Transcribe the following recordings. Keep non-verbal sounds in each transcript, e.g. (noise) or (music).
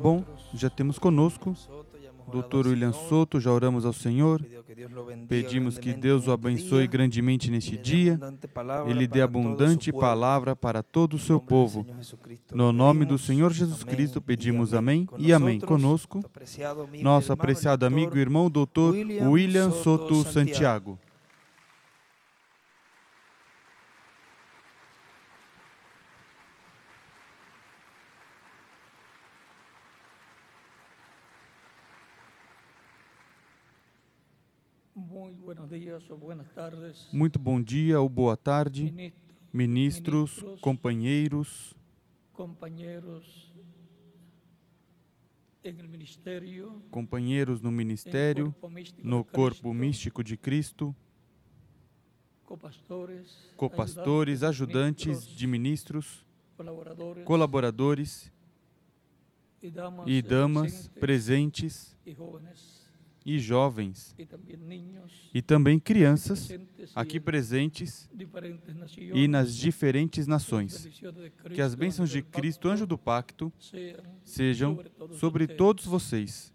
Bom, já temos conosco Dr. William Soto, já oramos ao Senhor. Pedimos que Deus o abençoe grandemente neste dia. Ele dê abundante palavra para todo o seu povo. No nome do Senhor Jesus Cristo pedimos amém e amém. Conosco, nosso apreciado amigo e irmão, Dr. William Soto Santiago. Muito bom dia ou boa tarde, ministros, companheiros, companheiros no ministério, no corpo místico de Cristo, copastores, ajudantes de ministros, colaboradores e damas presentes e jovens. E também crianças. Aqui presentes. e nas diferentes nações. Que as bênçãos de Cristo, anjo do pacto, sejam sobre todos vocês.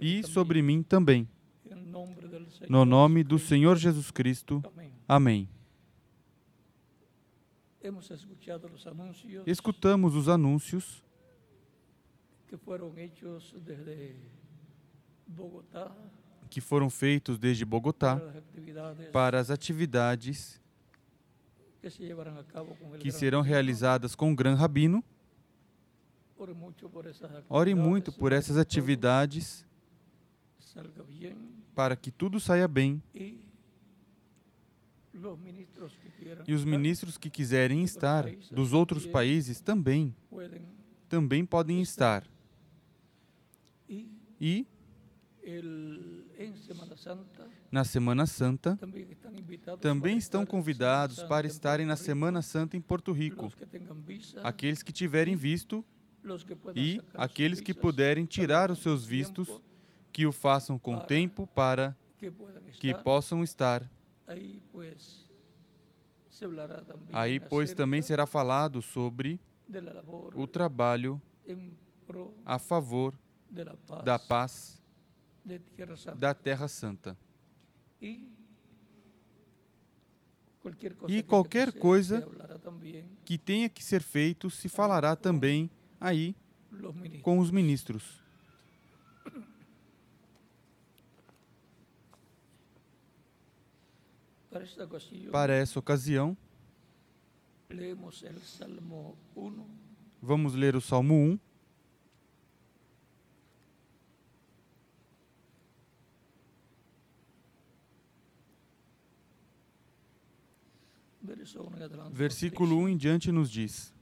E sobre mim também. No nome do Senhor Jesus Cristo. Amém. Escutamos os anúncios que foram feitos desde que foram feitos desde Bogotá para as atividades que serão realizadas com o Gran Rabino. Ore muito por essas atividades para que tudo saia bem. E os ministros que quiserem estar dos outros países também também podem estar. E na Semana Santa, também estão convidados para estarem na Semana Santa em Porto Rico. Aqueles que tiverem visto e aqueles que puderem tirar os seus vistos, que o façam com tempo para que possam estar. Aí, pois, também será falado sobre o trabalho a favor da paz da Terra Santa. E qualquer coisa que tenha que ser feito se falará também aí com os ministros. Para essa ocasião, vamos ler o Salmo 1. Versículo 1 em diante nos diz: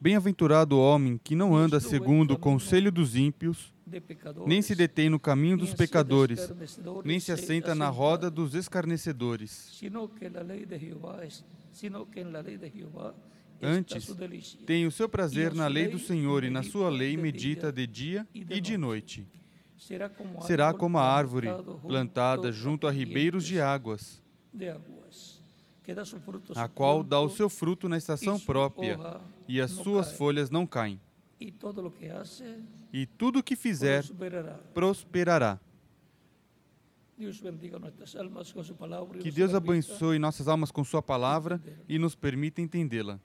Bem-aventurado o homem que não anda segundo o conselho dos ímpios, nem se detém no caminho dos pecadores, nem se assenta na roda dos escarnecedores. Antes, tem o seu prazer na lei do Senhor e na sua lei medita de dia e de noite será como a árvore plantada junto a ribeiros de águas, a qual dá o seu fruto na estação própria, e as suas folhas não caem. E tudo o que fizer prosperará. Que Deus abençoe nossas almas com Sua palavra e nos permita entendê-la.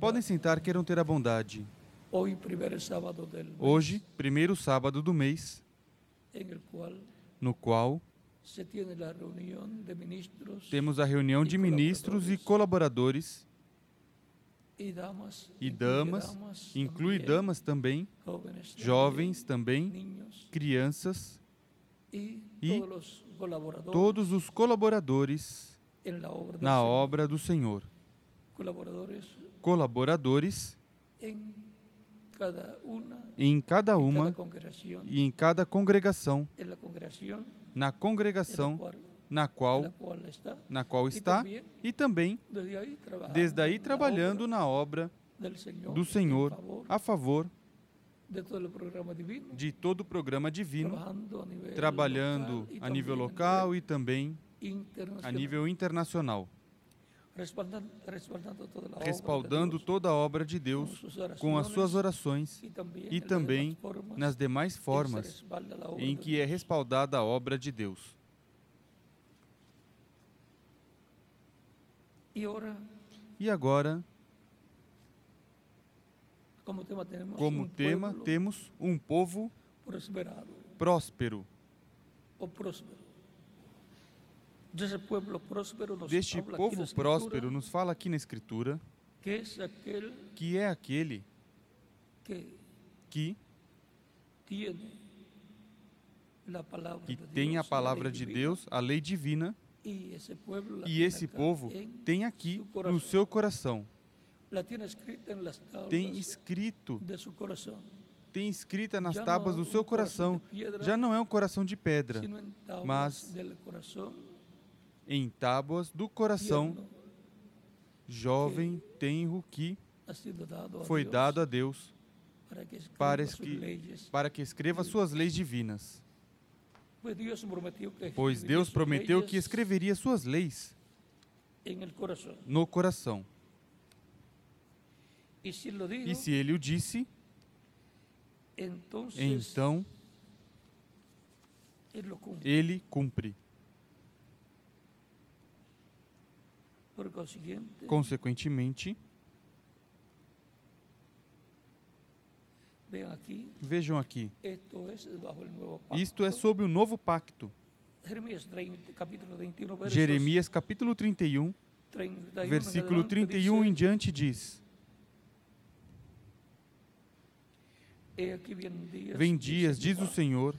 Podem sentar, queiram ter a bondade. Hoje, primeiro sábado do mês, no qual temos a reunião de ministros e colaboradores. e damas, inclui damas também, jovens também, crianças e todos os colaboradores na obra do Senhor. Colaboradores em cada uma e em cada congregação, na congregação na qual, na qual está e também desde aí trabalhando na obra do Senhor a favor de todo o programa divino, trabalhando a nível local e também a nível internacional. Respaldando toda a obra de Deus com as suas orações e também nas demais formas em que é respaldada a obra de Deus. E agora, como tema, temos um povo próspero. Deste povo próspero, nos fala aqui na Escritura que é aquele que que tem a palavra de Deus, a lei divina, e esse povo tem aqui no seu coração. Tem escrito tem escrita nas tábuas do seu coração. Já não é um coração de pedra, mas em tábuas do coração, jovem, tenro, que foi dado a Deus para que, para que escreva suas leis divinas. Pois Deus prometeu que escreveria suas leis no coração. E se ele o disse, então ele cumpre. Consequentemente, vejam aqui, isto é sobre o novo pacto. Jeremias capítulo 31, versículo 31 em diante diz: Vem dias, diz o Senhor,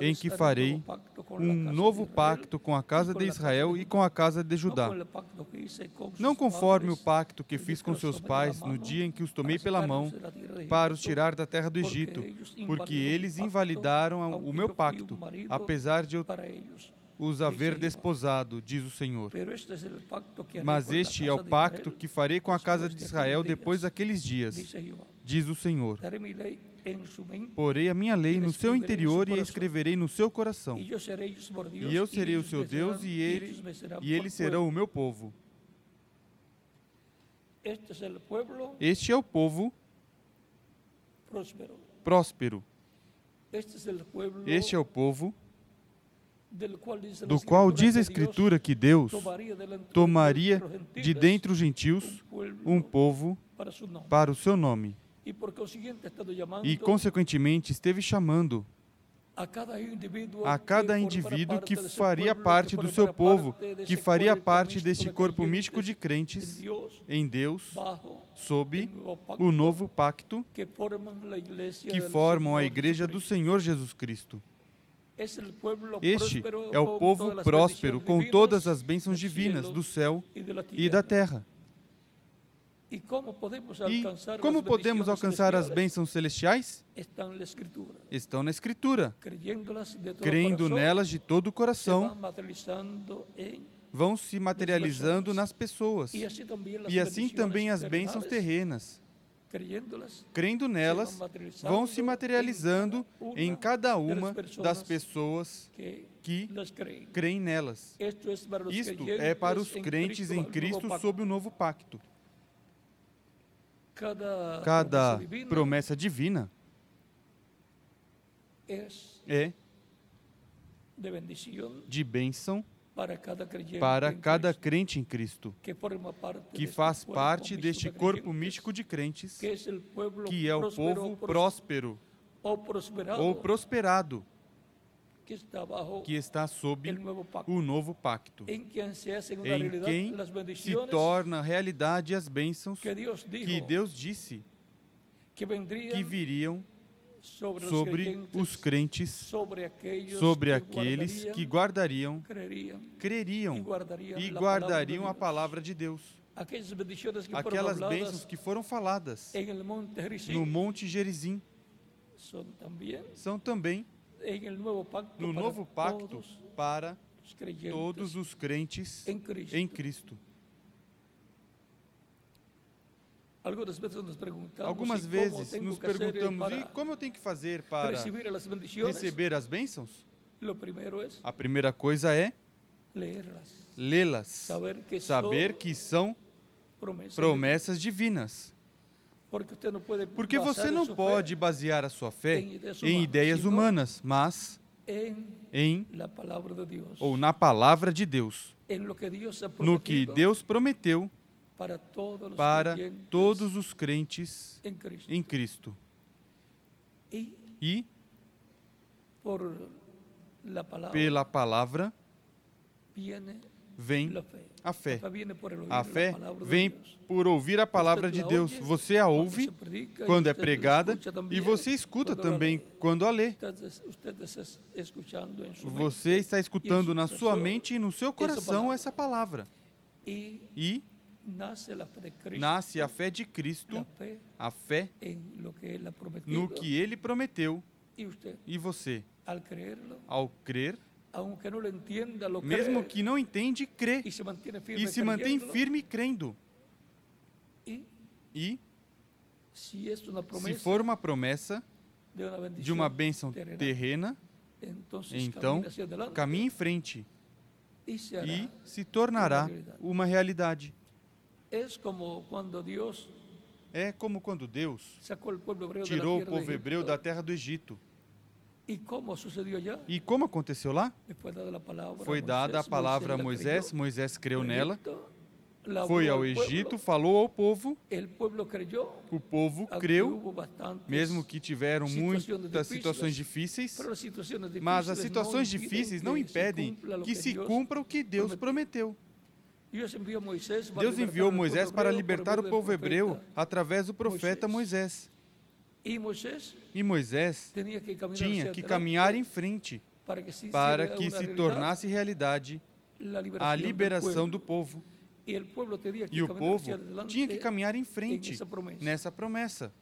em que farei um novo pacto com a casa de Israel e com a casa de Judá. Não conforme o pacto que fiz com seus pais no dia em que os tomei pela mão para os tirar da terra do Egito, porque eles invalidaram o meu pacto, apesar de eu os haver desposado, diz o Senhor. Mas este é o pacto que farei com a casa de Israel depois daqueles dias, diz o Senhor. Porei a minha lei no seu interior e a escreverei no seu coração. E eu serei o seu Deus e, ele, e eles serão o meu povo. Este é o povo próspero. Este é o povo do qual diz a Escritura que Deus tomaria de dentre os gentios um povo para o seu nome. E, consequentemente, esteve chamando a cada indivíduo que faria parte do seu povo, que faria parte deste corpo místico de crentes em Deus, sob o novo pacto que formam a Igreja do Senhor Jesus Cristo. Este é o povo próspero com todas as bênçãos divinas do céu e da terra. E como podemos alcançar, como podemos alcançar as bênçãos celestiais? Estão na Escritura. Crendo nelas de todo o coração, vão se materializando nas pessoas. E assim também as bênçãos terrenas. Crendo nelas, vão se materializando em cada uma das pessoas que creem nelas. Isto é para os crentes em Cristo sob o novo pacto cada, cada promessa divina é de bênção para cada crente em Cristo, que faz parte deste corpo místico de crentes, que é o povo próspero ou prosperado que está sob o novo pacto, em quem se torna realidade as bênçãos que Deus disse que viriam sobre os crentes, sobre aqueles que guardariam, creriam e guardariam a palavra de Deus. Aquelas bênçãos que foram faladas no Monte Gerizim são também no novo pacto para todos os crentes em Cristo. Algumas vezes nos perguntamos, e como eu tenho que fazer para receber as bênçãos? A primeira coisa é lê-las, saber que são promessas divinas. Porque você não pode basear a sua fé em ideias humanas, mas em ou na palavra de Deus, no que Deus prometeu para todos os crentes em Cristo. E pela palavra vem a fé. A fé vem por ouvir a palavra de Deus. Você a ouve quando é pregada e você escuta também quando a lê. Você está escutando na sua mente e no seu coração essa palavra. E nasce a fé de Cristo, a fé no que Ele prometeu. E você, ao crer, mesmo que não entende, crê e se mantém firme crendo. E se for uma promessa de uma bênção terrena, então caminhe em frente e se tornará uma realidade. É como quando Deus tirou o povo hebreu da terra do Egito. E como aconteceu lá? Foi dada a palavra a Moisés, Moisés creu nela, foi ao Egito, falou ao povo, o povo creu, mesmo que tiveram muitas situações difíceis, mas as situações difíceis não impedem que se cumpra o que Deus prometeu. Deus enviou Moisés para libertar o povo hebreu através do profeta Moisés. E Moisés tinha que caminhar em frente para que se tornasse realidade a liberação do povo. E o povo tinha que caminhar em frente nessa promessa,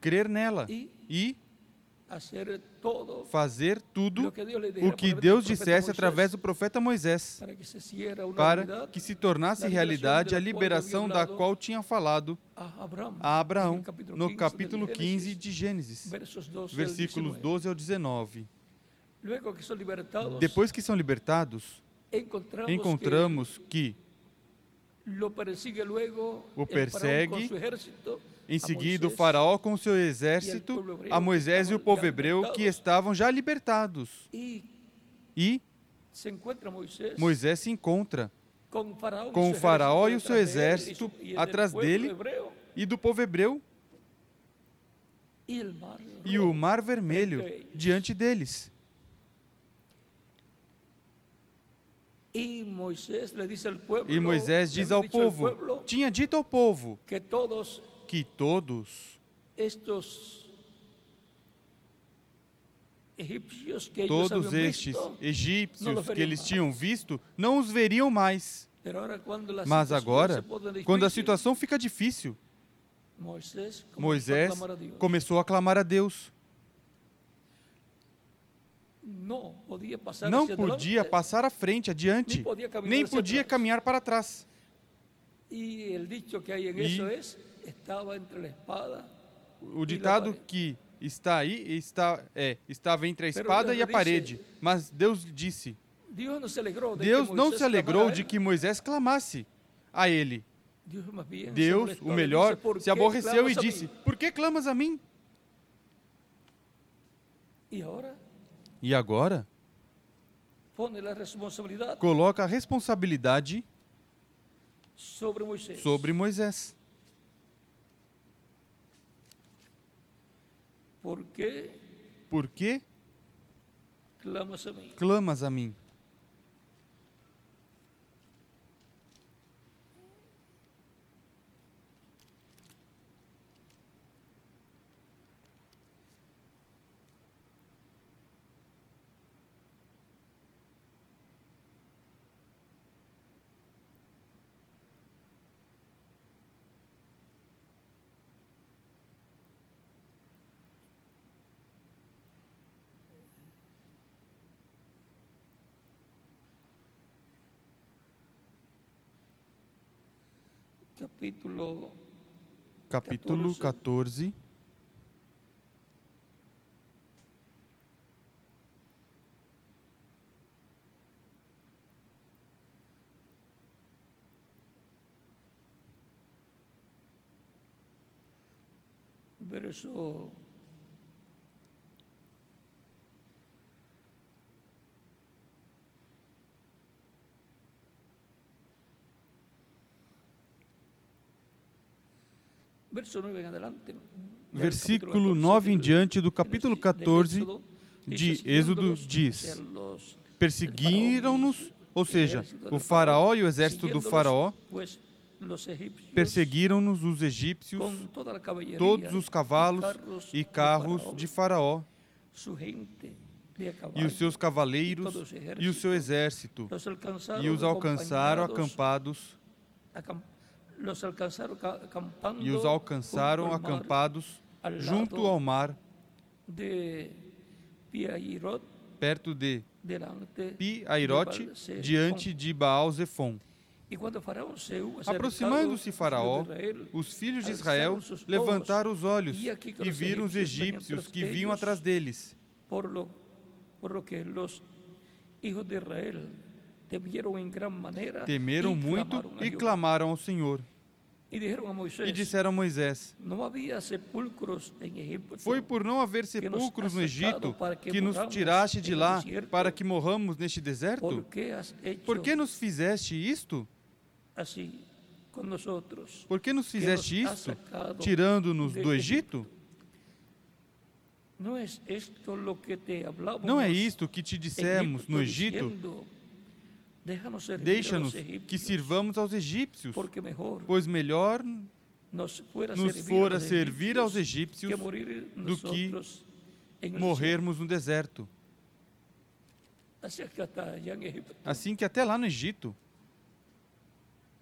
crer nela e fazer tudo o que Deus dissesse através do profeta Moisés, para que se tornasse realidade a liberação da qual tinha falado a Abraão no capítulo 15 de Gênesis, versículos 12 ao 19. Depois que são libertados, encontramos que o persegue em seguida, o faraó com seu exército, a Moisés e o povo hebreu que estavam já libertados. E Moisés se encontra com o faraó e o seu exército atrás dele e do povo hebreu. e o mar vermelho. diante deles. E Moisés diz ao povo, tinha dito ao povo que todos estes egípcios que eles tinham visto não os veriam mais. Mas agora, quando a situação fica difícil, Moisés começou a clamar a Deus. Não podia passar à frente, adiante, nem podia caminhar para trás. E o ditado que está aí está, é, estava entre a espada e a parede. Mas Deus disse: Deus não se alegrou de que Moisés clamasse a ele. Deus, o melhor, se aborreceu e disse: Por que clamas a mim? E agora? Coloca a responsabilidade sobre Moisés. Por quê? Por quê? Clamas a mim. Clamas a mim. capítulo capítulo 14 verso Versículo 9 em diante do capítulo 14 de Êxodo diz: Perseguiram-nos, ou seja, o faraó e o exército do faraó perseguiram-nos os egípcios, todos os cavalos e carros de faraó e os seus cavaleiros e o seu exército, e os alcançaram acampados e os alcançaram acampados junto ao mar, perto de Pi-Airote, diante de Baal-Zephon. Aproximando-se Faraó, os filhos de Israel levantaram os olhos e viram os egípcios que vinham atrás deles. Por lo, que los hijos de Israel Temeram muito e clamaram ao Senhor. E disseram a Moisés: Foi por não haver sepulcros no Egito que nos tiraste de lá para que morramos neste deserto? Por que nos fizeste isto? Por que nos fizeste isto, tirando-nos do Egito? Não é isto que te dissemos no Egito? Deixa-nos que sirvamos aos egípcios, pois melhor nos fora servir aos egípcios do que morrermos no deserto. Assim que até lá no Egito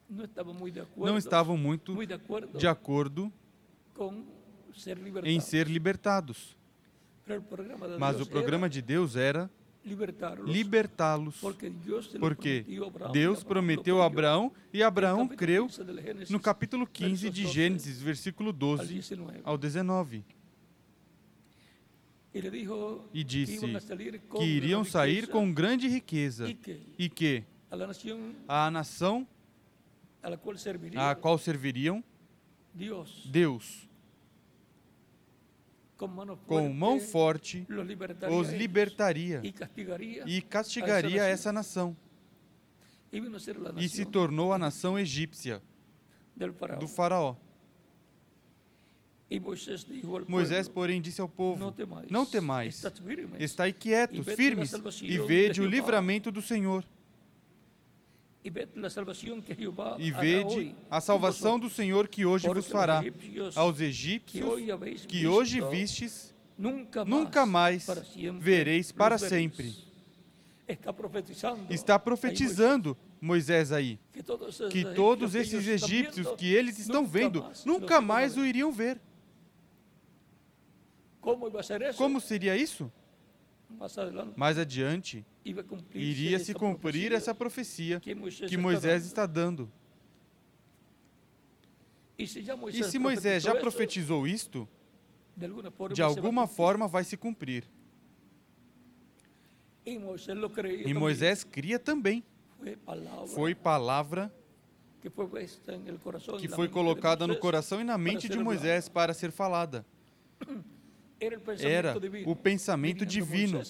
não estavam muito de acordo em ser libertados. Mas o programa de Deus era libertá-los, porque Deus prometeu a Abraão e Abraão creu. No capítulo 15 de Gênesis, versículo 12 ao 19. E disse que iriam sair com grande riqueza. E que? A nação a qual serviriam Deus com mão forte os libertaria e castigaria essa nação. E se tornou a nação egípcia. do Faraó. Moisés, porém, disse ao povo: Não temais, estai quietos, firmes, e vede o livramento do Senhor e vede a salvação do Senhor que hoje vos fará. Aos egípcios que hoje vistes, nunca mais vereis para sempre. Está profetizando Moisés aí que todos esses egípcios que eles estão vendo nunca mais o iriam ver. Como seria isso? Mais adiante, iria se cumprir essa profecia que Moisés está dando. E se Moisés já profetizou isto, de alguma forma vai se cumprir. E Moisés cria também. Foi palavra que foi colocada no coração e na mente de Moisés para ser falada. (clears throat) era o pensamento divino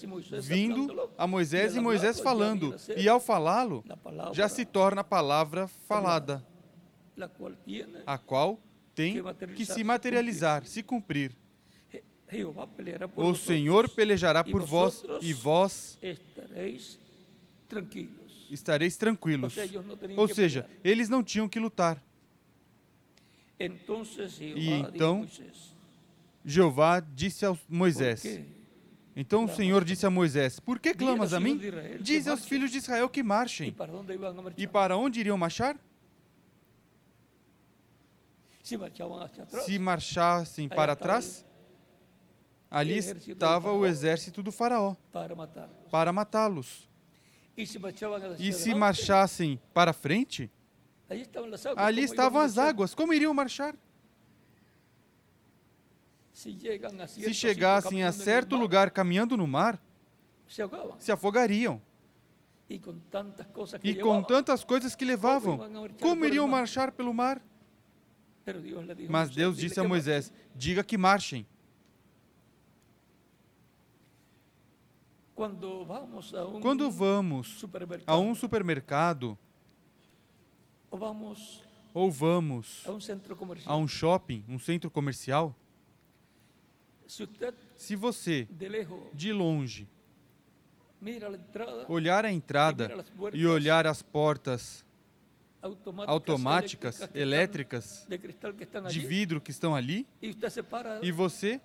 vindo a Moisés e Moisés falando. E ao falá-lo, já se torna a palavra falada, a qual tem que se materializar, se cumprir. O Senhor pelejará por vós e vós estareis tranquilos. Ou seja, eles não tinham que lutar. E então Jeová disse a Moisés. Então o Senhor disse a Moisés: Por que clamas a mim? Diz aos filhos de Israel que marchem. E para onde iriam marchar? Se marchassem para trás, ali estava o exército do Faraó para matá-los. E se marchassem para frente, ali estavam as águas. Como iriam marchar? Se chegassem a certo lugar caminhando no mar, se afogariam. E com tantas coisas que levavam, como iriam marchar pelo mar? Mas Deus disse a Moisés: diga que marchem. Quando vamos a um, supermercado ou vamos a um shopping, um centro comercial, se, você de, longe olhar a entrada e olhar as portas automáticas, elétricas, de, vidro que estão ali e você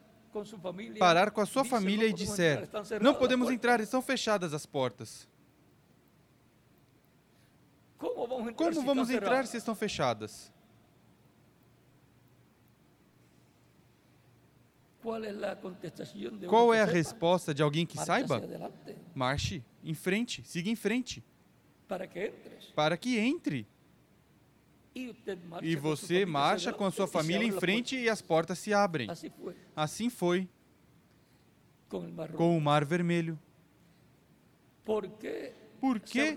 parar com a sua família e "No podemos disser: Não podemos portas." entrar, estão fechadas as portas. Como vamos entrar? Se estão fechadas? Qual é a é resposta de alguém que saiba? Marche em frente, siga em frente, para que entres. para que entre. E, você marcha com a sua família em frente e as portas se abrem. Assim foi com o Mar Vermelho. Por que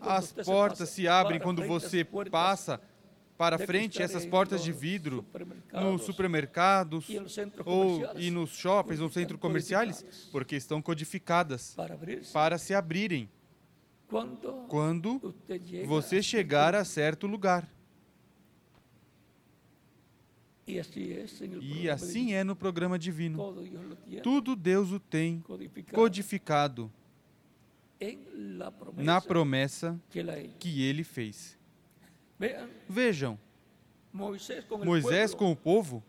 as portas se abrem quando você passa para frente essas portas de vidro nos supermercados ou e nos shoppings ou centros comerciais? Porque estão codificadas para se abrirem quando você chegar a certo lugar. E assim é, assim é no programa divino. Tudo Deus o tem codificado na promessa que ele fez. Vejam, Moisés com o povo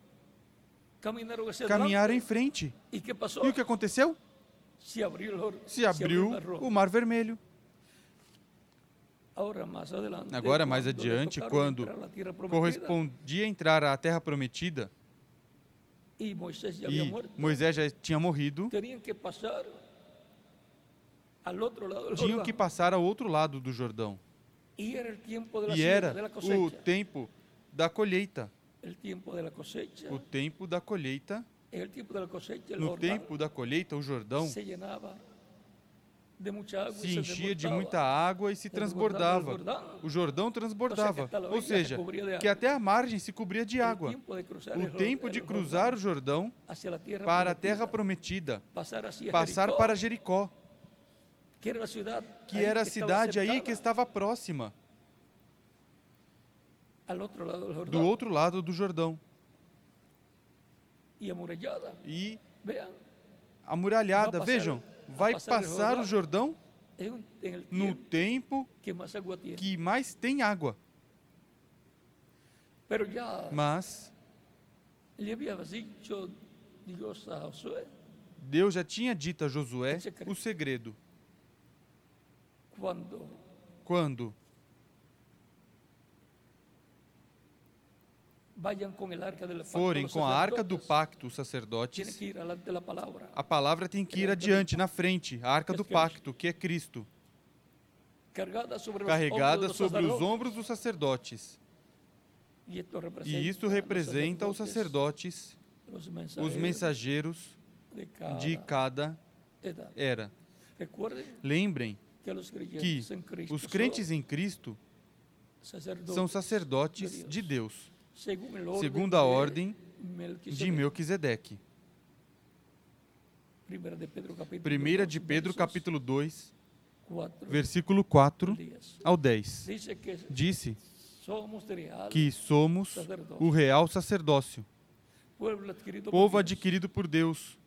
caminharam em frente. E o que aconteceu? Se abriu, o Mar Vermelho. Agora, mais adiante, quando correspondia entrar à terra prometida e Moisés já tinha morrido, tinham que passar ao outro lado do Jordão. Era E era de la o tempo da colheita. O tempo da colheita. No tempo da colheita, o Jordão se enchia de muita água e se transbordava. O Jordão transbordava. Ou seja, que até a margem se cobria de água. O tempo de cruzar o Jordão para a terra prometida, passar para Jericó, que era a cidade aí que estava próxima, do outro lado do Jordão. E amuralhada, vejam, vai passar o Jordão no tempo que mais tem água. Mas Deus já tinha dito a Josué O segredo. Quando? Pacto forem com a arca do pacto os sacerdotes, a palavra tem que ir adiante, na frente, a arca do pacto, que é Cristo, carregada sobre os ombros dos sacerdotes. E isto representa os sacerdotes, os mensageiros de cada era. Lembrem que os crentes em Cristo são sacerdotes de Deus, segundo a de ordem de Melquisedeque. Primera de Pedro capítulo 1 2, de Pedro, capítulo 2, 4 versículo 4 al 10. ao 10. Dice que Disse que somos o real sacerdócio, povo adquirido por Deus.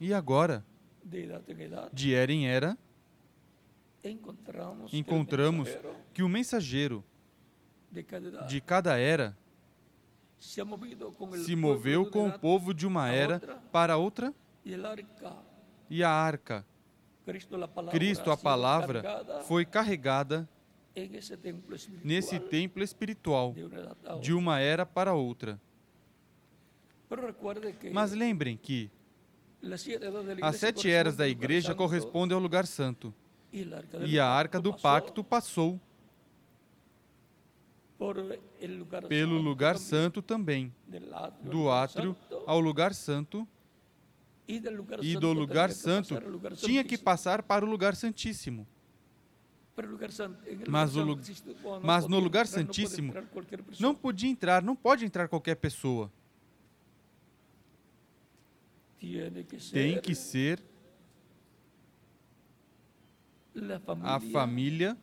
E agora, de edad en edad, de era em era, encontramos, encontramos que o mensageiro de cada edad de cada era se el se moveu com o povo de uma era para outra el arca, e a arca, Cristo, la palabra, Cristo, a palavra, cargada foi carregada templo nesse templo espiritual de a uma era para outra. Mas lembrem que as sete eras da igreja correspondem ao lugar santo. E a arca do pacto passou pelo lugar santo também, do átrio ao lugar santo e do lugar santo tinha que passar para o lugar santíssimo. Mas, o, mas no lugar santíssimo não podia entrar, não pode entrar qualquer pessoa. Tem que ser a família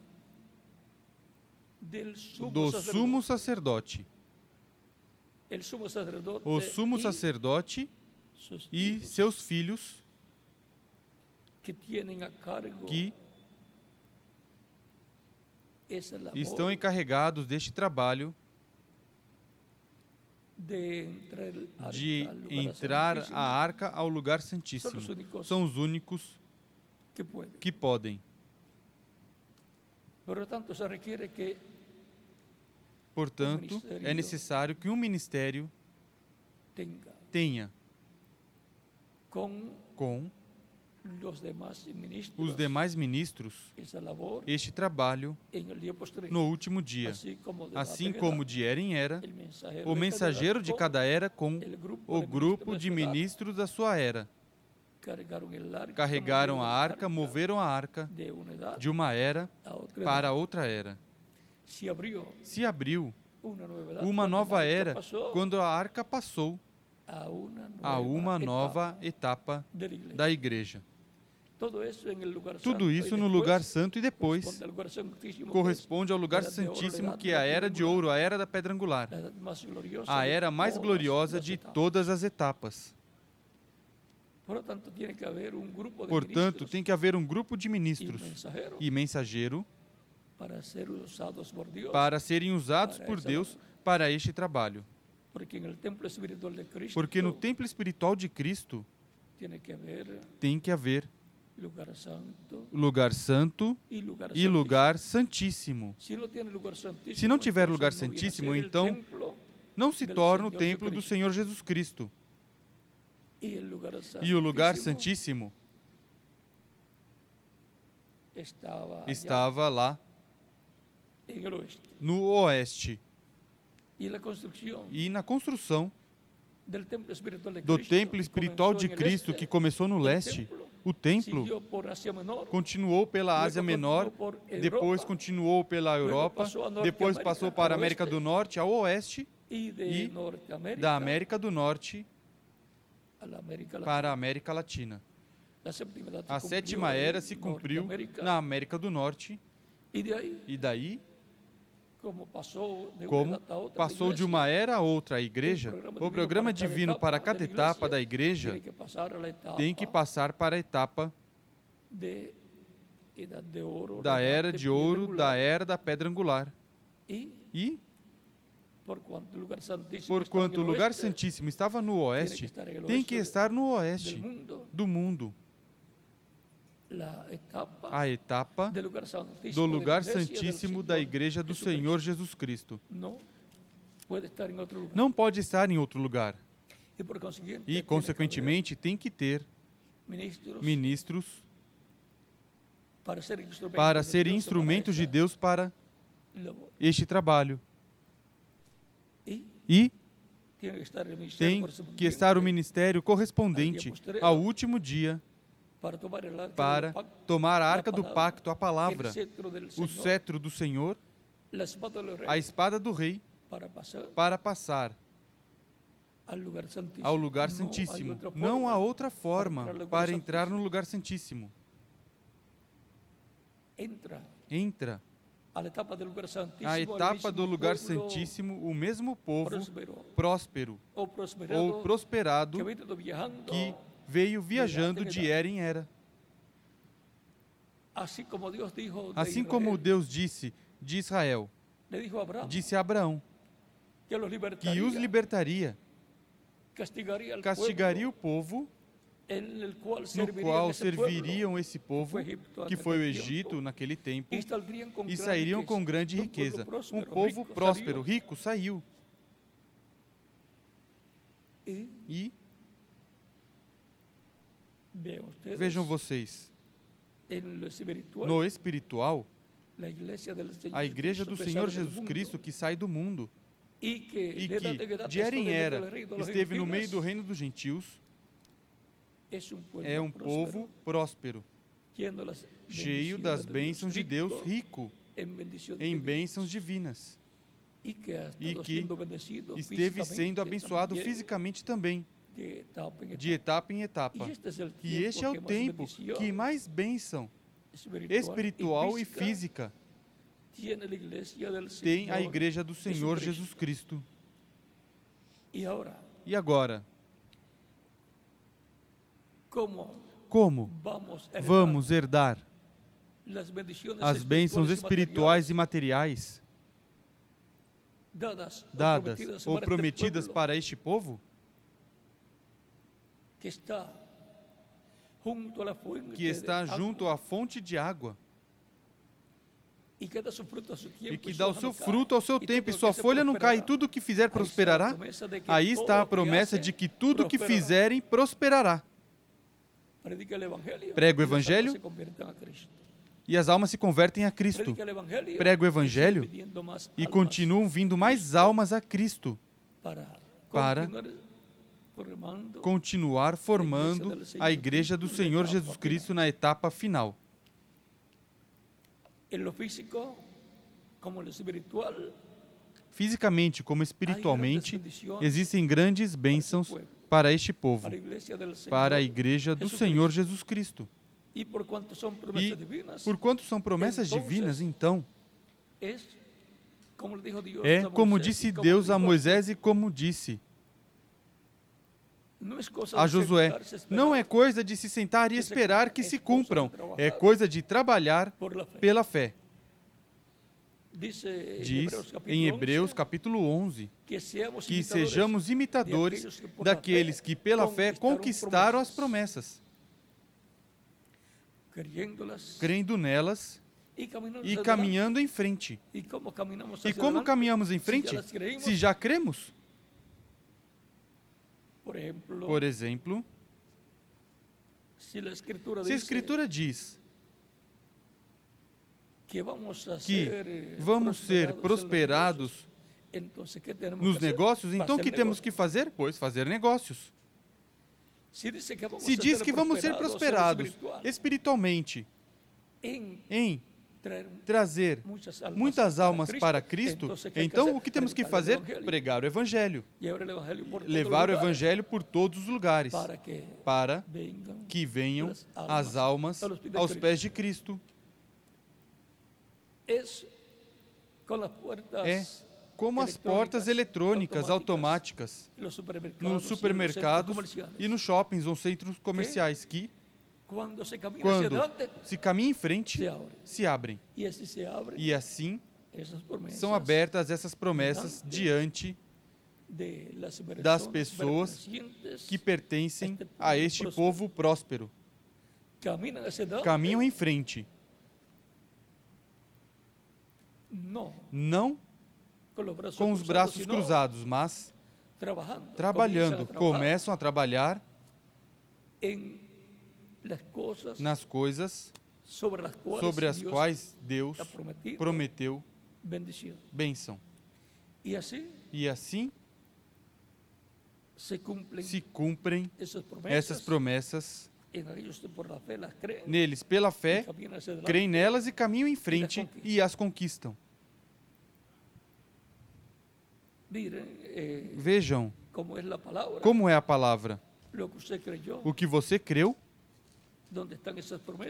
do sumo sacerdote. O sumo sacerdote e seus filhos que estão encarregados deste trabalho de entrar a arca ao lugar santíssimo. São os únicos que podem. Portanto, é necessário que um ministério tenha com os demais ministros este trabalho no último dia, assim como de era em era, o mensageiro de cada era com o grupo de ministros da sua era. Carregaram a arca, moveram a arca de uma era para outra era. Se abriu uma nova era. quando a arca passou a uma nova etapa da igreja. Tudo isso no lugar santo e depois corresponde ao lugar santíssimo que é a era de ouro, a era da pedra angular, a era mais gloriosa de todas as etapas. Portanto, tem que haver um grupo de ministros e mensageiro para serem usados por Deus para este trabalho. Porque no templo espiritual de Cristo tem que haver lugar santo, lugar santo e lugar, e lugar santíssimo. Se não tiver lugar santíssimo, então não se torna o templo do Senhor Jesus Cristo. E o lugar santíssimo estava lá no oeste. E na construção do templo espiritual de Cristo que começou no leste, o templo continuou pela Ásia Menor, depois continuou pela Europa, depois passou para a América do Norte, ao oeste, e da América do Norte para a América Latina. A sétima era se cumpriu na América do Norte, e daí como passou de uma era a outra a igreja, o programa divino para cada etapa da igreja tem que passar para a etapa da era de ouro, da era da pedra angular. E, porquanto o lugar santíssimo estava no oeste, tem que estar no oeste do mundo a etapa do lugar santíssimo da Igreja do Senhor Jesus Cristo. Não pode estar em outro lugar. E, consequentemente, tem que ter ministros para serem instrumentos de Deus para este trabalho. E tem que estar o ministério correspondente ao último dia para tomar a arca do pacto, a palavra, o cetro do Senhor, a espada do rei, para passar ao lugar santíssimo. Não há outra forma para entrar no lugar santíssimo. Entra. A etapa do lugar santíssimo, o mesmo povo próspero ou prosperado que veio viajando de era em era. Assim como Deus disse de Israel, disse a Abraão que os libertaria, castigaria o povo no qual serviriam esse povo, que foi o Egito naquele tempo, e sairiam com grande riqueza. Um povo próspero, rico, saiu. E Vejam vocês, no espiritual, a igreja do Senhor Jesus Cristo que sai do mundo e que de era em era esteve no meio do reino dos gentios, é um povo próspero. cheio das bênçãos de Deus, rico em bênçãos divinas, e que esteve sendo abençoado fisicamente também, de etapa em etapa. E este é o tempo que mais bênção espiritual e física tem a Igreja do Senhor Jesus Cristo. E agora? Como vamos herdar as bênçãos espirituais e materiais dadas ou prometidas para este povo? Que está junto à fonte de água. E que dá o seu fruto ao seu tempo, e sua folha não cai, e tudo o que fizer prosperará. Aí está a promessa de que tudo o que fizerem prosperará. Prega o Evangelho e as almas se convertem a Cristo. Prega o Evangelho e continuam vindo mais almas a Cristo para continuar formando a Igreja do Senhor Jesus Cristo na etapa final. Fisicamente como espiritualmente, existem grandes bênçãos para este povo, para a igreja do Senhor Jesus Cristo. E por quanto são promessas divinas, então, é como disse Deus a Moisés e como disse a Josué: Não é coisa de se sentar e esperar que se cumpram, é coisa de trabalhar pela fé. Diz em Hebreus capítulo 11 que sejamos imitadores daqueles que pela fé conquistaram as promessas, crendo nelas e caminhando em frente. E como caminhamos em frente? Se já cremos? Por exemplo, se a Escritura diz que vamos ser prosperados nos negócios, então o que temos que fazer? Pois fazer negócios. Se diz que vamos ser prosperados espiritualmente em trazer muitas almas para Cristo, então o que temos que fazer? Pregar o Evangelho. Levar o Evangelho por todos os lugares, para que venham as almas aos pés de Cristo. É como as portas eletrônicas automáticas nos supermercados e nos shoppings ou centros comerciais que quando se caminha em frente, se abrem. E assim são abertas essas promessas diante das pessoas que pertencem a este povo próspero. Caminham em frente. Não com os braços cruzados, mas trabalhando. Começam a trabalhar nas coisas sobre as quais Deus prometeu bênção. E assim se cumprem essas promessas neles pela fé, creem nelas e caminham em frente e as conquistam. Eh, Vejam como é a palavra. O que você creu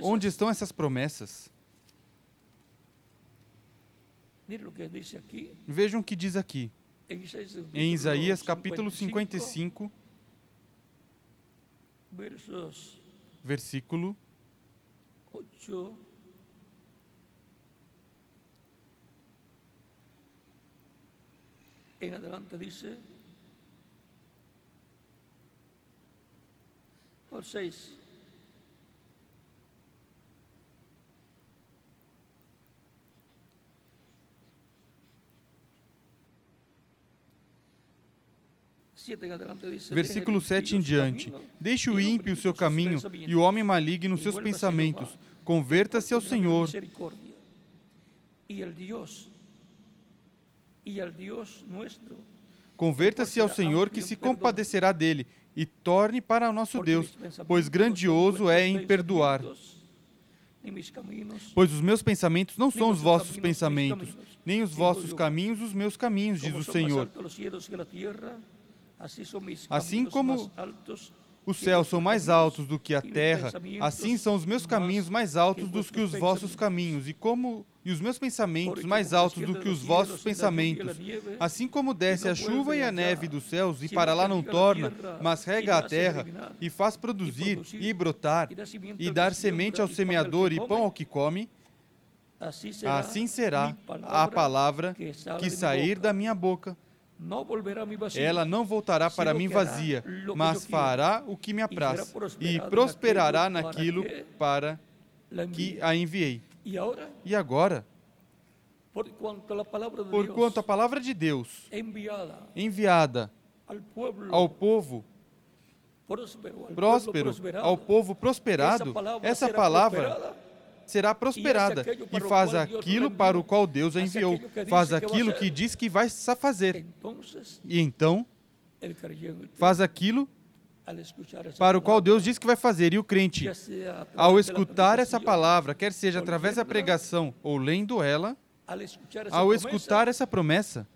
Onde estão essas promessas? Vejam o que diz aqui. Em Isaías capítulo 55, versículo 8. En adelante dice, por 6. Versículo 7 em diante. Deixe o ímpio o seu caminho e o homem maligno os seus pensamentos. Converta-se ao Senhor. Converta-se ao Senhor que se compadecerá dele e torne para o nosso Deus, pois grandioso é em perdoar. Pois os meus pensamentos não são os vossos pensamentos, nem os vossos caminhos os meus caminhos, diz o Senhor. Assim como os céus são mais altos do que a terra, assim são os meus caminhos mais altos do que os vossos caminhos, e como e os meus pensamentos mais altos do que os vossos pensamentos. Assim como desce a chuva e a neve dos céus, e para lá não torna, mas rega a terra, e faz produzir e brotar, e dar semente ao semeador e pão ao que come, assim será a palavra que sair da minha boca. Ela não voltará para mim vazia, mas fará o que me apraz, e prosperará naquilo para que a enviei. E agora, por quanto a palavra de Deus enviada ao povo próspero, ao povo prosperado, essa palavra será prosperada e faz aquilo para o qual Deus a enviou, faz aquilo que diz que vai fazer. E então, faz aquilo para o qual Deus diz que vai fazer. E o crente, ao escutar essa palavra, quer seja através da pregação ou lendo ela, ao escutar essa promessa,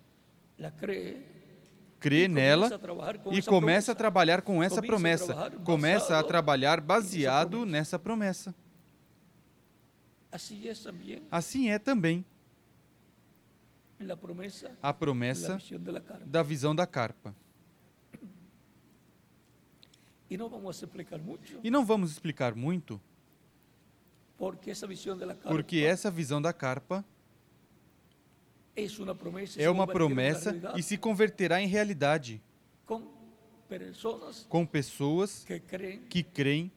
crê nela e começa a trabalhar com essa promessa, começa a trabalhar baseado nessa promessa. Assim é também a promessa da visão da carpa. E não vamos explicar muito. E não vamos explicar muito. Porque essa visão da carpa, porque essa visão da carpa é uma promessa, é e se converterá em realidade. Com pessoas, que creem,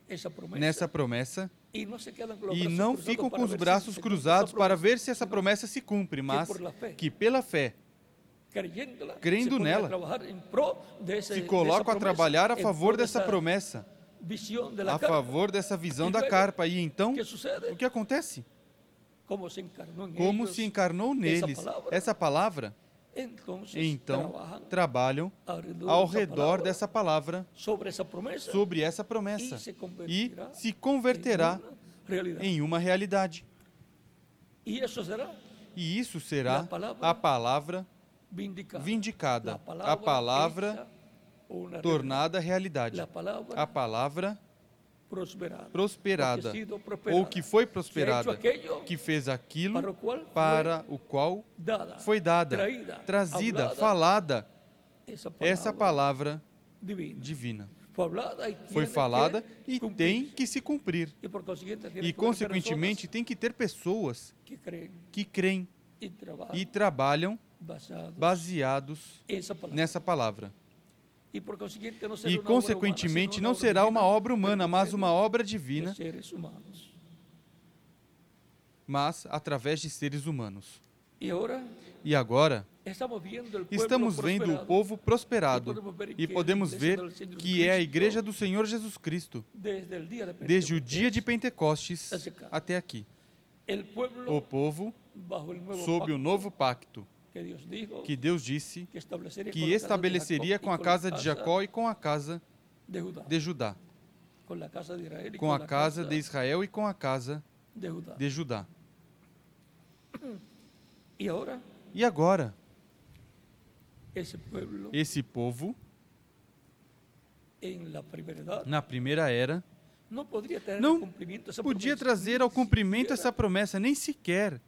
nessa promessa e não, ficam com os braços cruzados para ver se essa promessa se cumpre, mas que pela fé. Crendo nela, se colocam a trabalhar a favor dessa promessa, a favor dessa visão da carpa. E então, o que acontece? Como se encarnou neles essa palavra, então trabalham ao redor dessa palavra, sobre essa promessa, e se converterá em uma realidade. E isso será a palavra vindicada, a palavra tornada realidade, a palavra prosperada, ou que foi prosperada, que fez aquilo para o qual foi dada, trazida, falada, essa palavra divina. Foi falada e tem que se cumprir. E, consequentemente, tem que ter pessoas que creem e trabalham baseados nessa palavra. E, consequentemente, não será uma obra humana, mas uma obra divina, mas através de seres humanos. E agora, estamos vendo o povo prosperado. e podemos ver que é a igreja do Senhor Jesus Cristo, desde o dia de Pentecostes até aqui. O povo, sob o novo pacto, que Deus disse que estabeleceria com a casa de Jacó e com a casa de Judá, com a casa de Israel e com a casa de Judá. E agora, esse povo, na primeira era, não podia trazer ao cumprimento essa promessa, nem sequer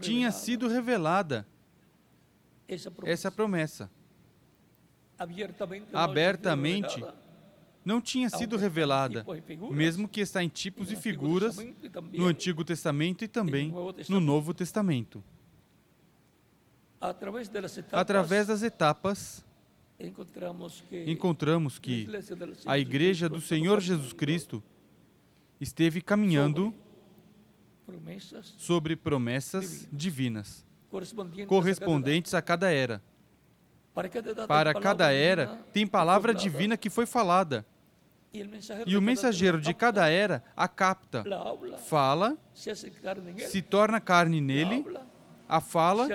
tinha sido revelada essa promessa. Abertamente não tinha sido revelada, mesmo que está em tipos e figuras no Antigo Testamento e também no Novo Testamento. Através das etapas, encontramos que a Igreja do Senhor Jesus Cristo esteve caminhando sobre promessas divinas correspondentes a cada era. Para cada era, tem palavra divina que foi falada. E o mensageiro de cada era a capta, fala, se torna carne nele, a fala,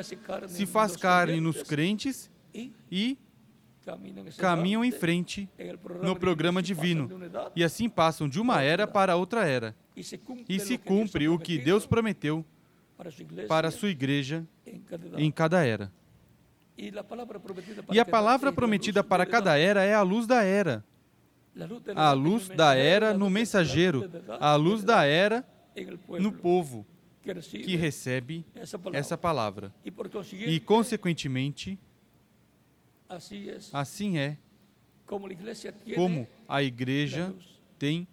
se faz carne nos crentes e caminham em frente no programa divino. E assim passam de uma era para outra era. e se cumpre o que Deus prometeu para a sua igreja em cada era. E a palavra prometida para cada era é a luz da era. A luz da era no mensageiro, a luz da era no povo que recebe essa palavra. E, consequentemente, assim é como a igreja tem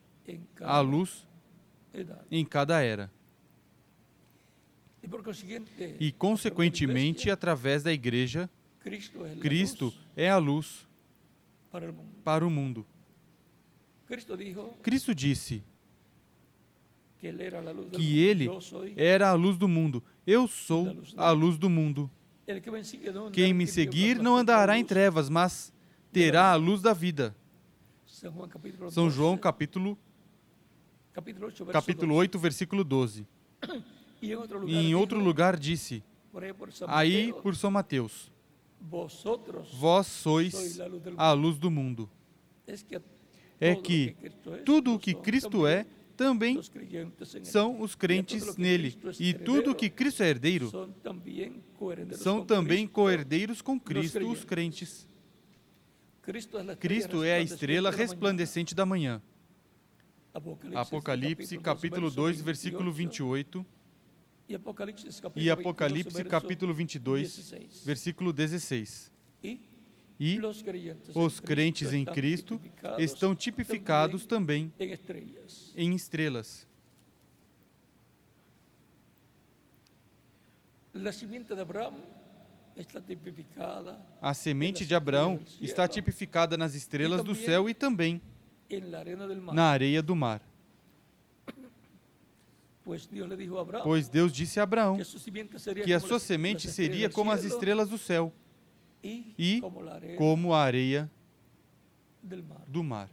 a luz em cada era. E, consequentemente, através da igreja, Cristo é a luz para o mundo. Cristo disse que ele era a luz do mundo. Eu sou a luz do mundo. Quem me seguir não andará em trevas, mas terá a luz da vida. São João capítulo capítulo 8, versículo 12. (coughs) E em outro lugar disse, aí por São Mateus, vós sois a luz do mundo. É que tudo o que Cristo é, também são os crentes nele. E tudo o que Cristo é herdeiro, são também co-herdeiros com Cristo, os crentes. Cristo é a estrela resplandecente da manhã. Apocalipse, capítulo 2, versículo 28. E Apocalipse, capítulo 22, versículo 16. E os crentes em Cristo estão tipificados também em estrelas. A semente de Abraão está tipificada nas estrelas do céu e também na areia do mar. Pois Deus disse a Abraão que a sua semente seria como as estrelas do céu e como a areia do mar.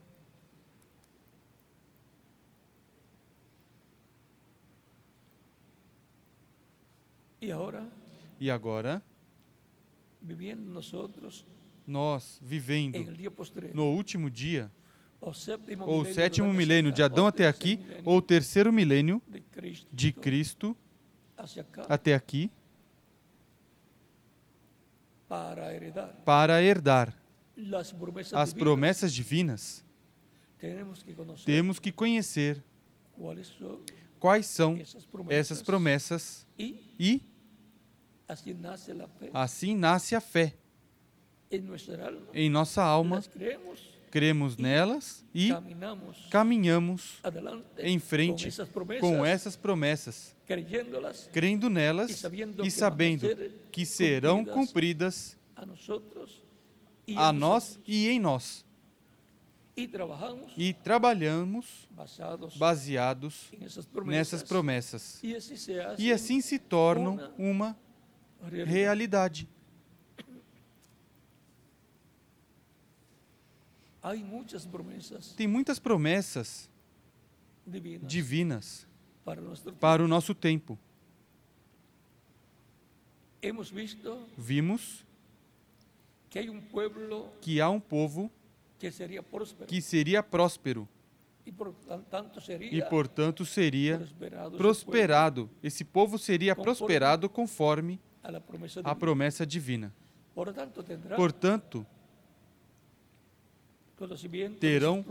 E agora, nós vivendo no último dia, ou sétimo milênio de Adão até aqui, ou terceiro milênio de Cristo até aqui, para herdar as promessas divinas, temos que conhecer quais são essas promessas e assim nasce a fé em nossa alma cremos nelas e caminhamos em frente com essas promessas, crendo nelas e sabendo que serão cumpridas a nós e em nós. E trabalhamos baseados nessas promessas. E assim se tornam uma realidade. Tem muitas promessas divinas para o nosso tempo. Vimos que há um povo que seria próspero e, portanto, seria prosperado. Esse povo seria prosperado conforme a promessa divina. Portanto, terão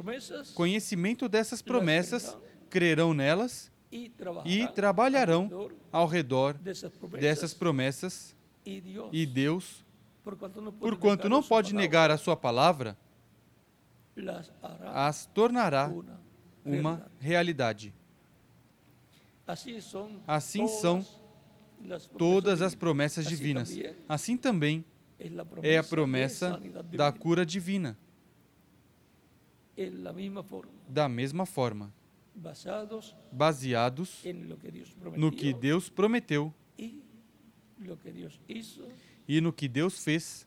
conhecimento dessas promessas, crerão nelas e trabalharão ao redor dessas promessas. E Deus, porquanto não pode negar a sua palavra, as tornará uma realidade. Assim são todas as promessas divinas. Assim também é a promessa da cura divina da mesma forma, baseados no que Deus prometeu e no que Deus fez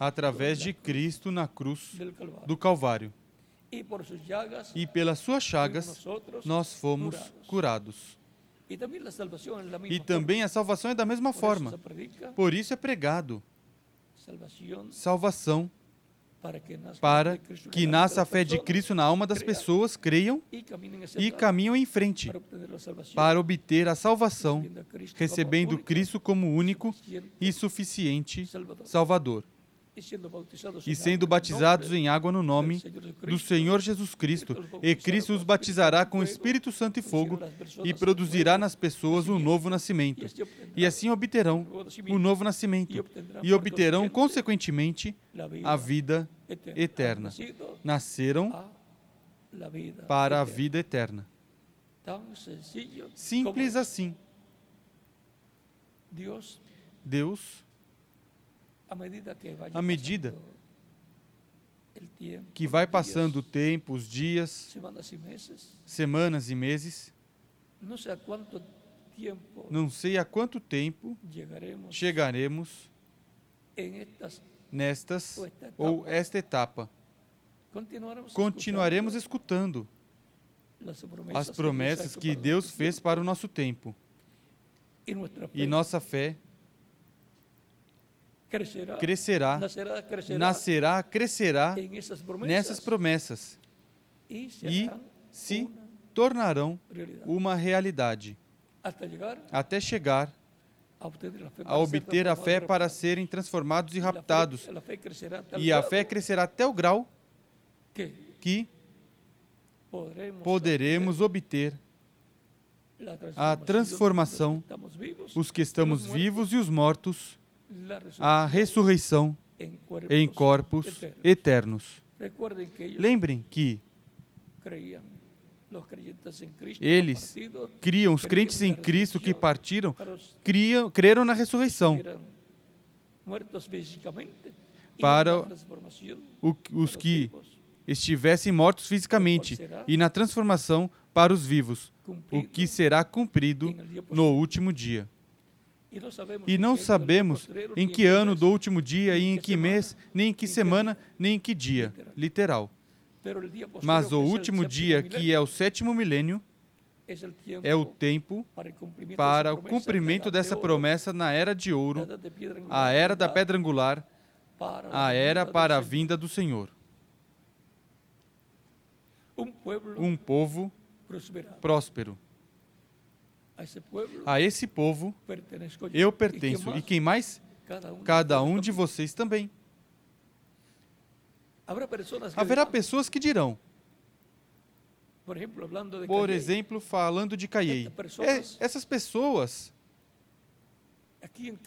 através de Cristo na cruz do Calvário. E pelas suas chagas nós fomos curados. E também a salvação é da mesma forma. Por isso é pregado. Salvação para que nasça a fé de Cristo na alma das pessoas, creiam e caminham em frente para obter a salvação, recebendo Cristo como único e suficiente Salvador e sendo batizados em água no nome do Senhor Jesus Cristo. E Cristo os batizará com Espírito Santo e fogo e produzirá nas pessoas um novo nascimento. E assim obterão o novo nascimento e obterão, consequentemente, a vida eterna. Nasceram para a vida eterna. Simples assim. Deus à medida que vai passando o tempo, os dias, semanas e meses, não sei a quanto tempo chegaremos nestas ou esta etapa. Continuaremos escutando as promessas que Deus fez para o nosso tempo. E nossa fé crescerá, crescerá nascerá, crescerá, nascerá, crescerá nessas promessas. E se tornarão uma realidade. Até chegar? A obter a fé para serem transformados e raptados. E a fé crescerá até o grau? que? poderemos obter a transformação, os que estamos vivos e os mortos a ressurreição em corpos eternos. Lembrem que eles criam, os crentes em Cristo que partiram, criam, creram na ressurreição para os que estivessem mortos fisicamente e na transformação para os vivos, o que será cumprido no último dia. E não sabemos em que ano do último dia, e em que mês, nem em que semana, nem em que dia. Literal. Mas o último dia, que é o sétimo milênio, é o tempo para o cumprimento dessa promessa na era de ouro, a era da pedra angular, a era para a vinda do Senhor. Um povo próspero. A esse povo eu pertenço. E quem mais? Cada um de vocês também. Haverá pessoas que dirão, por exemplo, falando de Caiei, é, essas pessoas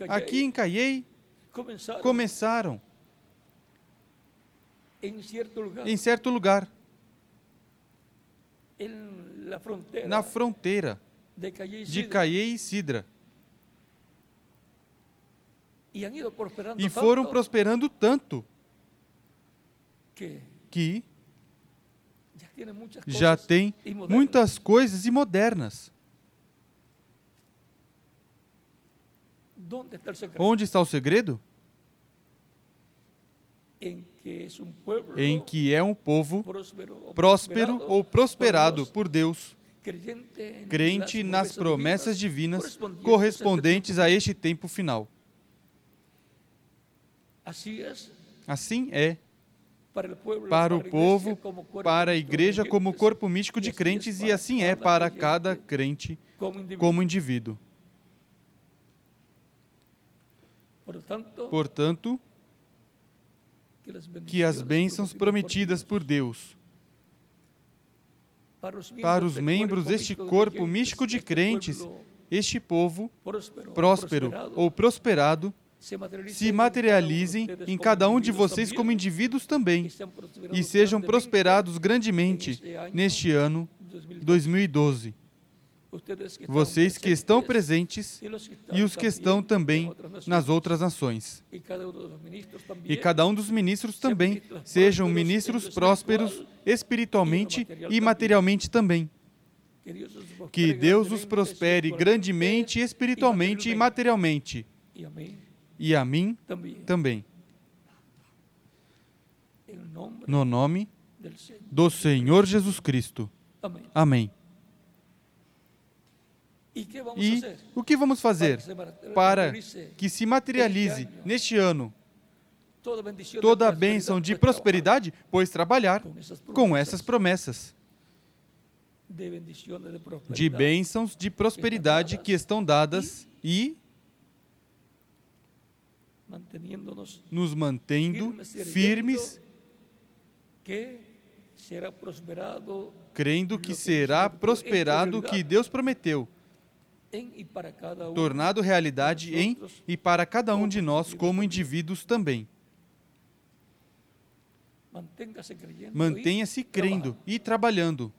aqui em Caiei começaram em certo lugar, na fronteira de Caiei e Sidra. E foram prosperando tanto que já tem muitas coisas e modernas. Onde está o segredo? Em que é um povo próspero ou prosperado por Deus crente nas promessas divinas correspondentes a este tempo final. Assim é para o povo, para a igreja como corpo místico de crentes, e assim é para cada crente como indivíduo. Portanto, que as bênçãos prometidas por Deus para os membros deste corpo místico de crentes, este povo próspero ou prosperado se materializem em cada um de vocês como indivíduos também e sejam prosperados grandemente neste ano 2012 vocês que estão presentes e os que estão também nas outras nações. E cada um dos ministros também sejam ministros prósperos espiritualmente e materialmente também. Que Deus os prospere grandemente, espiritualmente e materialmente. E a mim também. No nome do Senhor Jesus Cristo. Amém. E o que vamos fazer? Para que se materialize neste ano. Toda a bênção de prosperidade, pois trabalhar com essas promessas. de bênçãos de prosperidade que estão dadas e nos mantendo firmes, crendo que será prosperado o que Deus prometeu, tornado realidade em e para cada um de nós como indivíduos também. Mantenha-se crendo e trabalhando,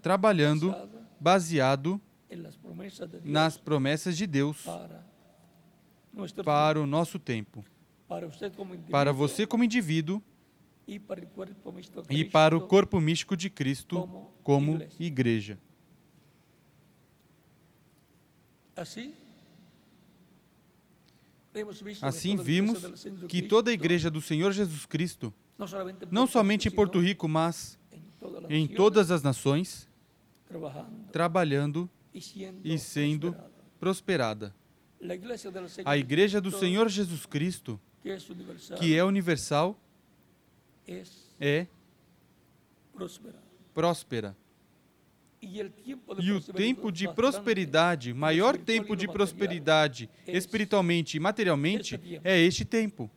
trabalhando baseado nas promessas de Deus para o nosso tempo, para você como indivíduo e para o corpo místico de Cristo como igreja. Assim vimos que toda a igreja do Senhor Jesus Cristo, não somente em Porto Rico, mas em todas as nações, trabalhando e sendo prosperada. A igreja do Senhor Jesus Cristo, que é universal, é próspera. E o tempo de prosperidade, maior tempo de prosperidade espiritualmente e materialmente, é este tempo.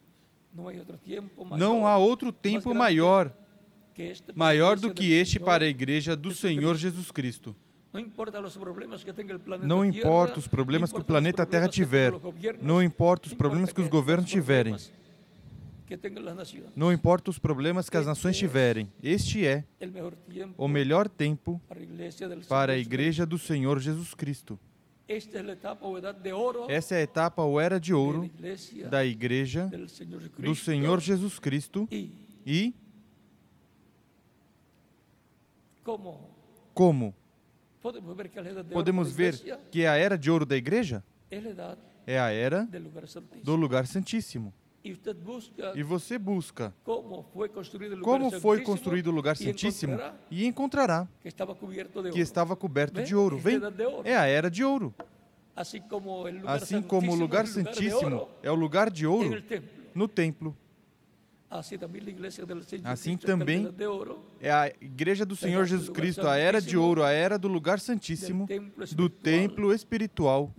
Não há outro tempo maior, maior do que este para a igreja do Senhor Jesus Cristo. Não importa os problemas que o planeta Terra tiver, não importa os problemas que os governos tiverem, não importa os problemas que as nações tiverem, este é o melhor tempo para a igreja do Senhor Jesus Cristo. Essa é a etapa ou era de ouro da igreja do Senhor Jesus Cristo e como? Podemos ver que a era de ouro da igreja? É a era do lugar santíssimo. E você busca como foi construído o lugar santíssimo e encontrará que estava coberto de ouro. Vem, é a era de ouro. Assim como o lugar santíssimo é o lugar de ouro no templo. Assim também é a igreja do Senhor Jesus Cristo, a era de ouro, a era do lugar santíssimo, do templo espiritual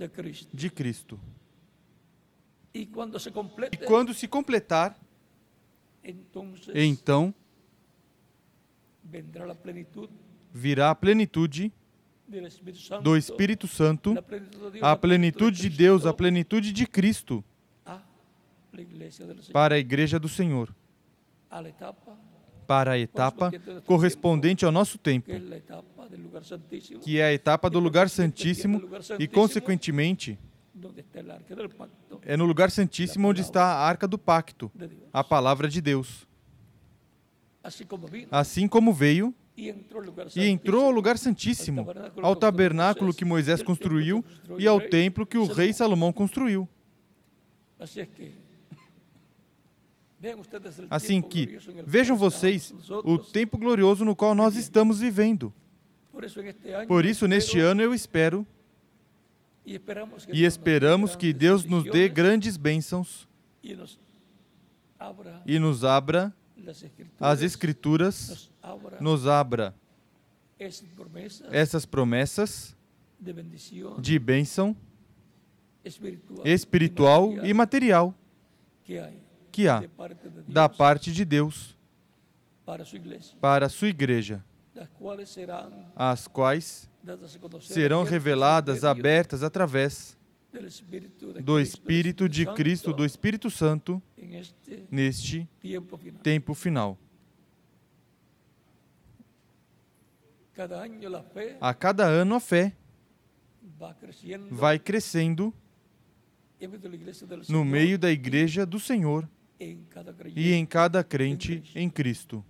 de Cristo. E quando se completar, então virá a plenitude do Espírito Santo, a plenitude de Deus, a plenitude de Cristo para a igreja do Senhor para a etapa correspondente ao nosso tempo, que é a etapa do lugar santíssimo e, consequentemente, é no lugar santíssimo onde está a arca do pacto, a palavra de Deus. Assim como veio e entrou ao lugar santíssimo, ao tabernáculo que Moisés construiu e ao templo que o rei Salomão construiu. Assim que, vejam vocês o tempo glorioso no qual nós estamos vivendo. Por isso, neste ano, eu espero e esperamos que Deus nos dê grandes bênçãos. e nos abra as Escrituras, nos abra essas promessas de bênção espiritual e material que há da parte de Deus para a sua igreja, as quais serão reveladas, abertas através do Espírito de Cristo, do Espírito Santo, neste tempo final. A cada ano a fé vai crescendo no meio da igreja do Senhor e em cada crente em Cristo.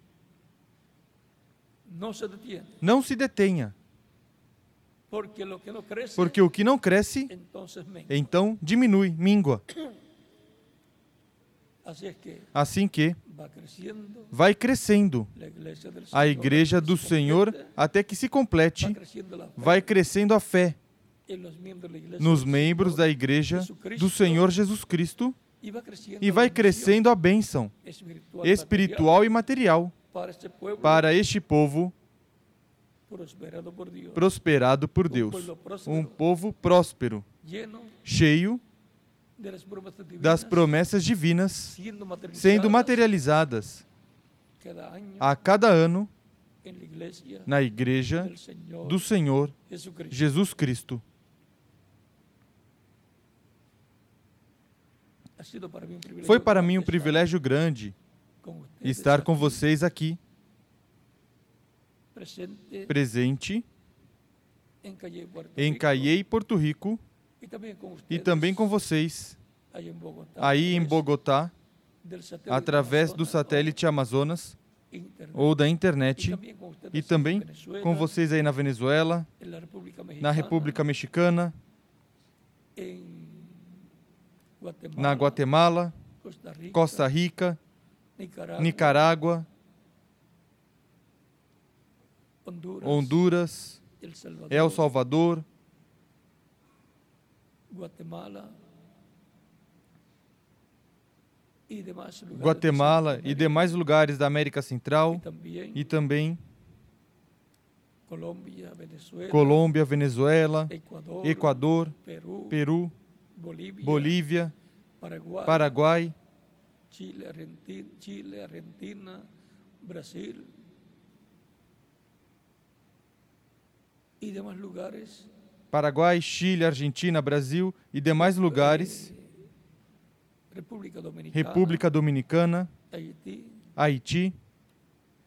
Não se detenha. Porque o que não cresce, então diminui, míngua. Assim que vai crescendo a igreja do Senhor até que se complete, vai crescendo a fé nos membros da igreja do Senhor Jesus Cristo e vai crescendo a bênção espiritual e material para este povo prosperado por Deus. Um povo próspero, cheio das promessas divinas sendo materializadas a cada ano na igreja do Senhor Jesus Cristo. Foi para mim um privilégio grande estar com vocês aqui, presente em Caiei, Porto Rico, e também com vocês. aí em Bogotá, através do satélite Amazonas. ou da internet, e também com vocês aí na Venezuela, na República Mexicana, na Guatemala, Costa Rica, Nicarágua, Honduras, El Salvador, Guatemala. E demais lugares. Da América Central. E também Colômbia, Venezuela, Equador, Peru, Bolívia, Paraguai, Chile, Argentina, Brasil e demais lugares. Paraguai, Chile, Argentina, Brasil e demais lugares. República Dominicana, República Dominicana. Haiti, Haiti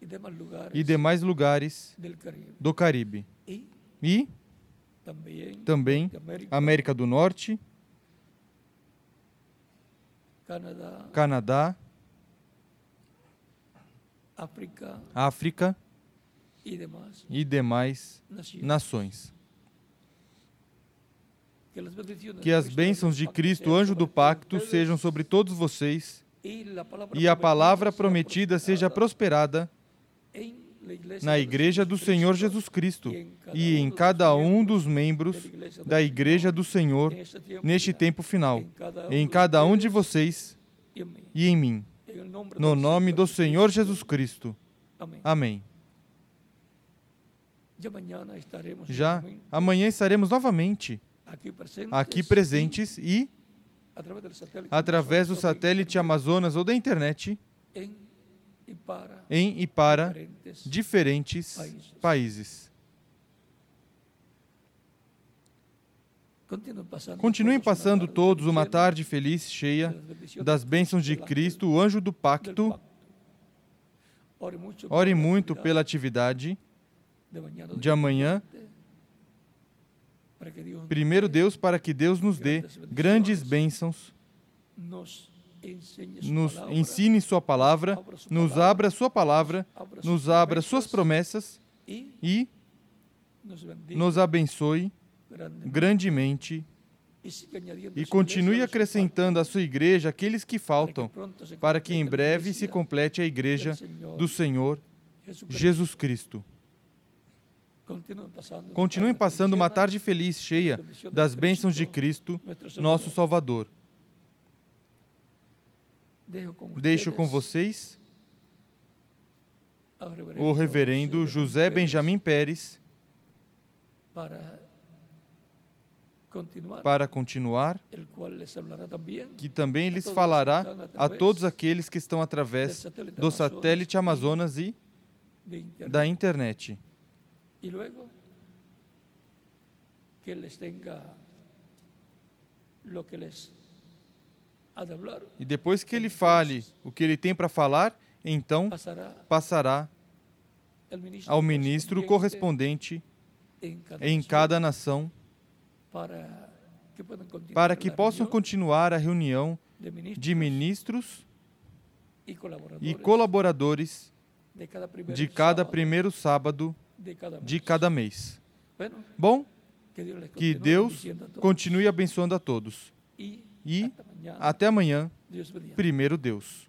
e demais lugares, e demais lugares do Caribe. E, e também, também América, América do Norte, Canadá, Canadá. África, África e demais, e demais nações. Que as bênçãos de Cristo, anjo do pacto, sejam sobre todos vocês e a palavra prometida seja prosperada na Igreja do Senhor Jesus Cristo e em cada um dos membros da Igreja do Senhor neste tempo final, em cada um de vocês e em mim. No nome do Senhor Jesus Cristo. Amém. Já? amanhã estaremos novamente aqui presentes e, através do satélite Amazonas ou da internet, em e para diferentes países. Continuem passando todos uma tarde feliz, cheia das bênçãos de Cristo, o anjo do pacto. Ore muito pela atividade de amanhã. Primeiro Deus, para que Deus nos dê grandes bênçãos, nos ensine Sua palavra, nos abra Sua palavra, nos abra Suas promessas e nos abençoe grandemente. e continue acrescentando à sua igreja aqueles que faltam, para que em breve se complete a igreja do Senhor Jesus Cristo. Continuem passando uma tarde feliz, cheia das bênçãos de Cristo, nosso Salvador. Deixo com vocês o reverendo José Benjamin Pérez para continuar, que também lhes falará a todos aqueles que estão através do satélite Amazonas e da internet. Y luego que les tenga lo que les ha de hablar. E depois que ele fale o que ele tem para falar, então passará ao ministro correspondente em cada nação para que possam continuar a reunião de ministros e colaboradores de cada primeiro sábado de cada mês. Bom, que Deus continue abençoando a todos. E até amanhã, primeiro Deus.